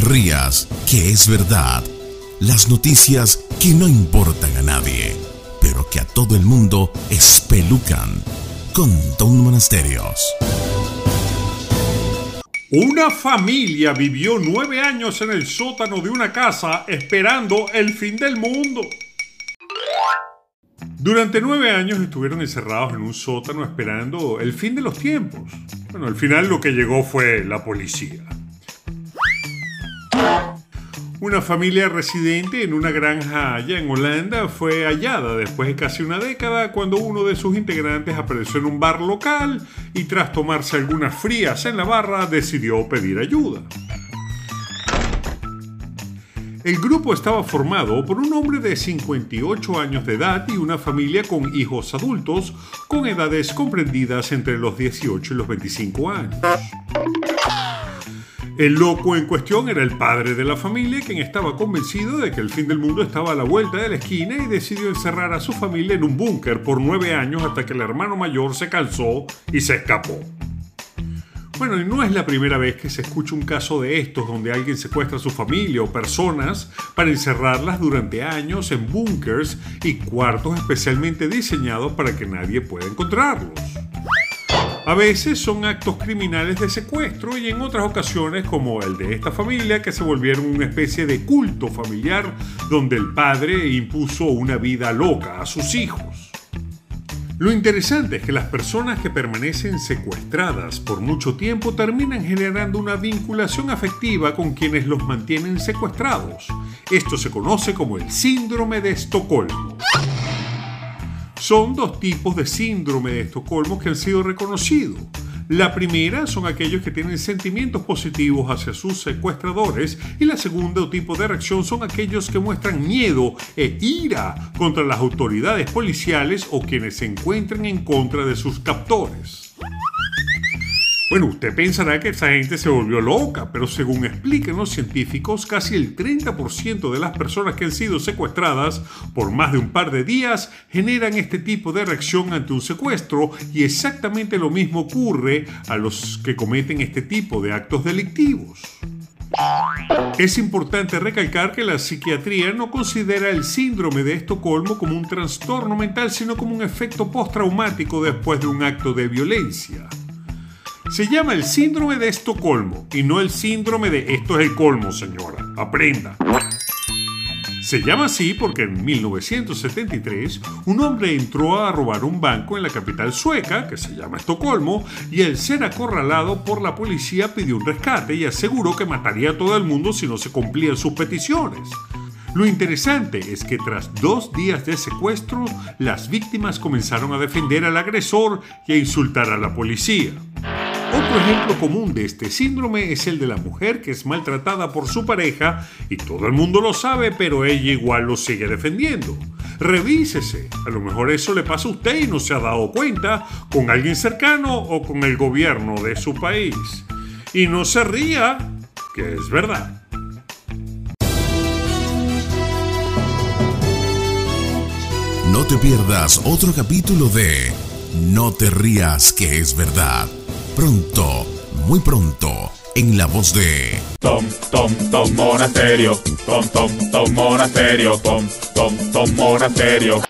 rías, que es verdad. Las noticias que no importan a nadie, pero que a todo el mundo espelucan. Con Don Monasterios. Una familia vivió nueve años en el sótano de una casa esperando el fin del mundo. Durante nueve años estuvieron encerrados en un sótano esperando el fin de los tiempos. Bueno, al final lo que llegó fue la policía. Una familia residente en una granja allá en Holanda fue hallada después de casi una década cuando uno de sus integrantes apareció en un bar local y tras tomarse algunas frías en la barra decidió pedir ayuda. El grupo estaba formado por un hombre de 58 años de edad y una familia con hijos adultos con edades comprendidas entre los 18 y los 25 años. El loco en cuestión era el padre de la familia, quien estaba convencido de que el fin del mundo estaba a la vuelta de la esquina y decidió encerrar a su familia en un búnker por nueve años hasta que el hermano mayor se cansó y se escapó. Bueno, y no es la primera vez que se escucha un caso de estos donde alguien secuestra a su familia o personas para encerrarlas durante años en búnkers y cuartos especialmente diseñados para que nadie pueda encontrarlos. A veces son actos criminales de secuestro y en otras ocasiones, como el de esta familia, que se volvieron una especie de culto familiar donde el padre impuso una vida loca a sus hijos. Lo interesante es que las personas que permanecen secuestradas por mucho tiempo terminan generando una vinculación afectiva con quienes los mantienen secuestrados. Esto se conoce como el síndrome de Estocolmo. Son dos tipos de síndrome de Estocolmo que han sido reconocidos. La primera son aquellos que tienen sentimientos positivos hacia sus secuestradores y la segunda tipo de reacción son aquellos que muestran miedo e ira contra las autoridades policiales o quienes se encuentran en contra de sus captores. Bueno, usted pensará que esa gente se volvió loca, pero según explican los científicos, casi el 30% de las personas que han sido secuestradas por más de un par de días generan este tipo de reacción ante un secuestro y exactamente lo mismo ocurre a los que cometen este tipo de actos delictivos. Es importante recalcar que la psiquiatría no considera el síndrome de Estocolmo como un trastorno mental, sino como un efecto postraumático después de un acto de violencia. Se llama el síndrome de Estocolmo y no el síndrome de esto es el colmo, señora. Aprenda. Se llama así porque en 1973 un hombre entró a robar un banco en la capital sueca, que se llama Estocolmo, y al ser acorralado por la policía pidió un rescate y aseguró que mataría a todo el mundo si no se cumplían sus peticiones. Lo interesante es que tras dos días de secuestro, las víctimas comenzaron a defender al agresor y a insultar a la policía. Otro ejemplo común de este síndrome es el de la mujer que es maltratada por su pareja y todo el mundo lo sabe, pero ella igual lo sigue defendiendo. Revísese, a lo mejor eso le pasa a usted y no se ha dado cuenta con alguien cercano o con el gobierno de su país. Y no se ría, que es verdad. No te pierdas otro capítulo de No te rías, que es verdad Pronto, muy pronto, en la voz de Tom, Tom, Tom Monasterio, Tom, Tom, Tom Monasterio, Tom, Tom, Tom Monasterio.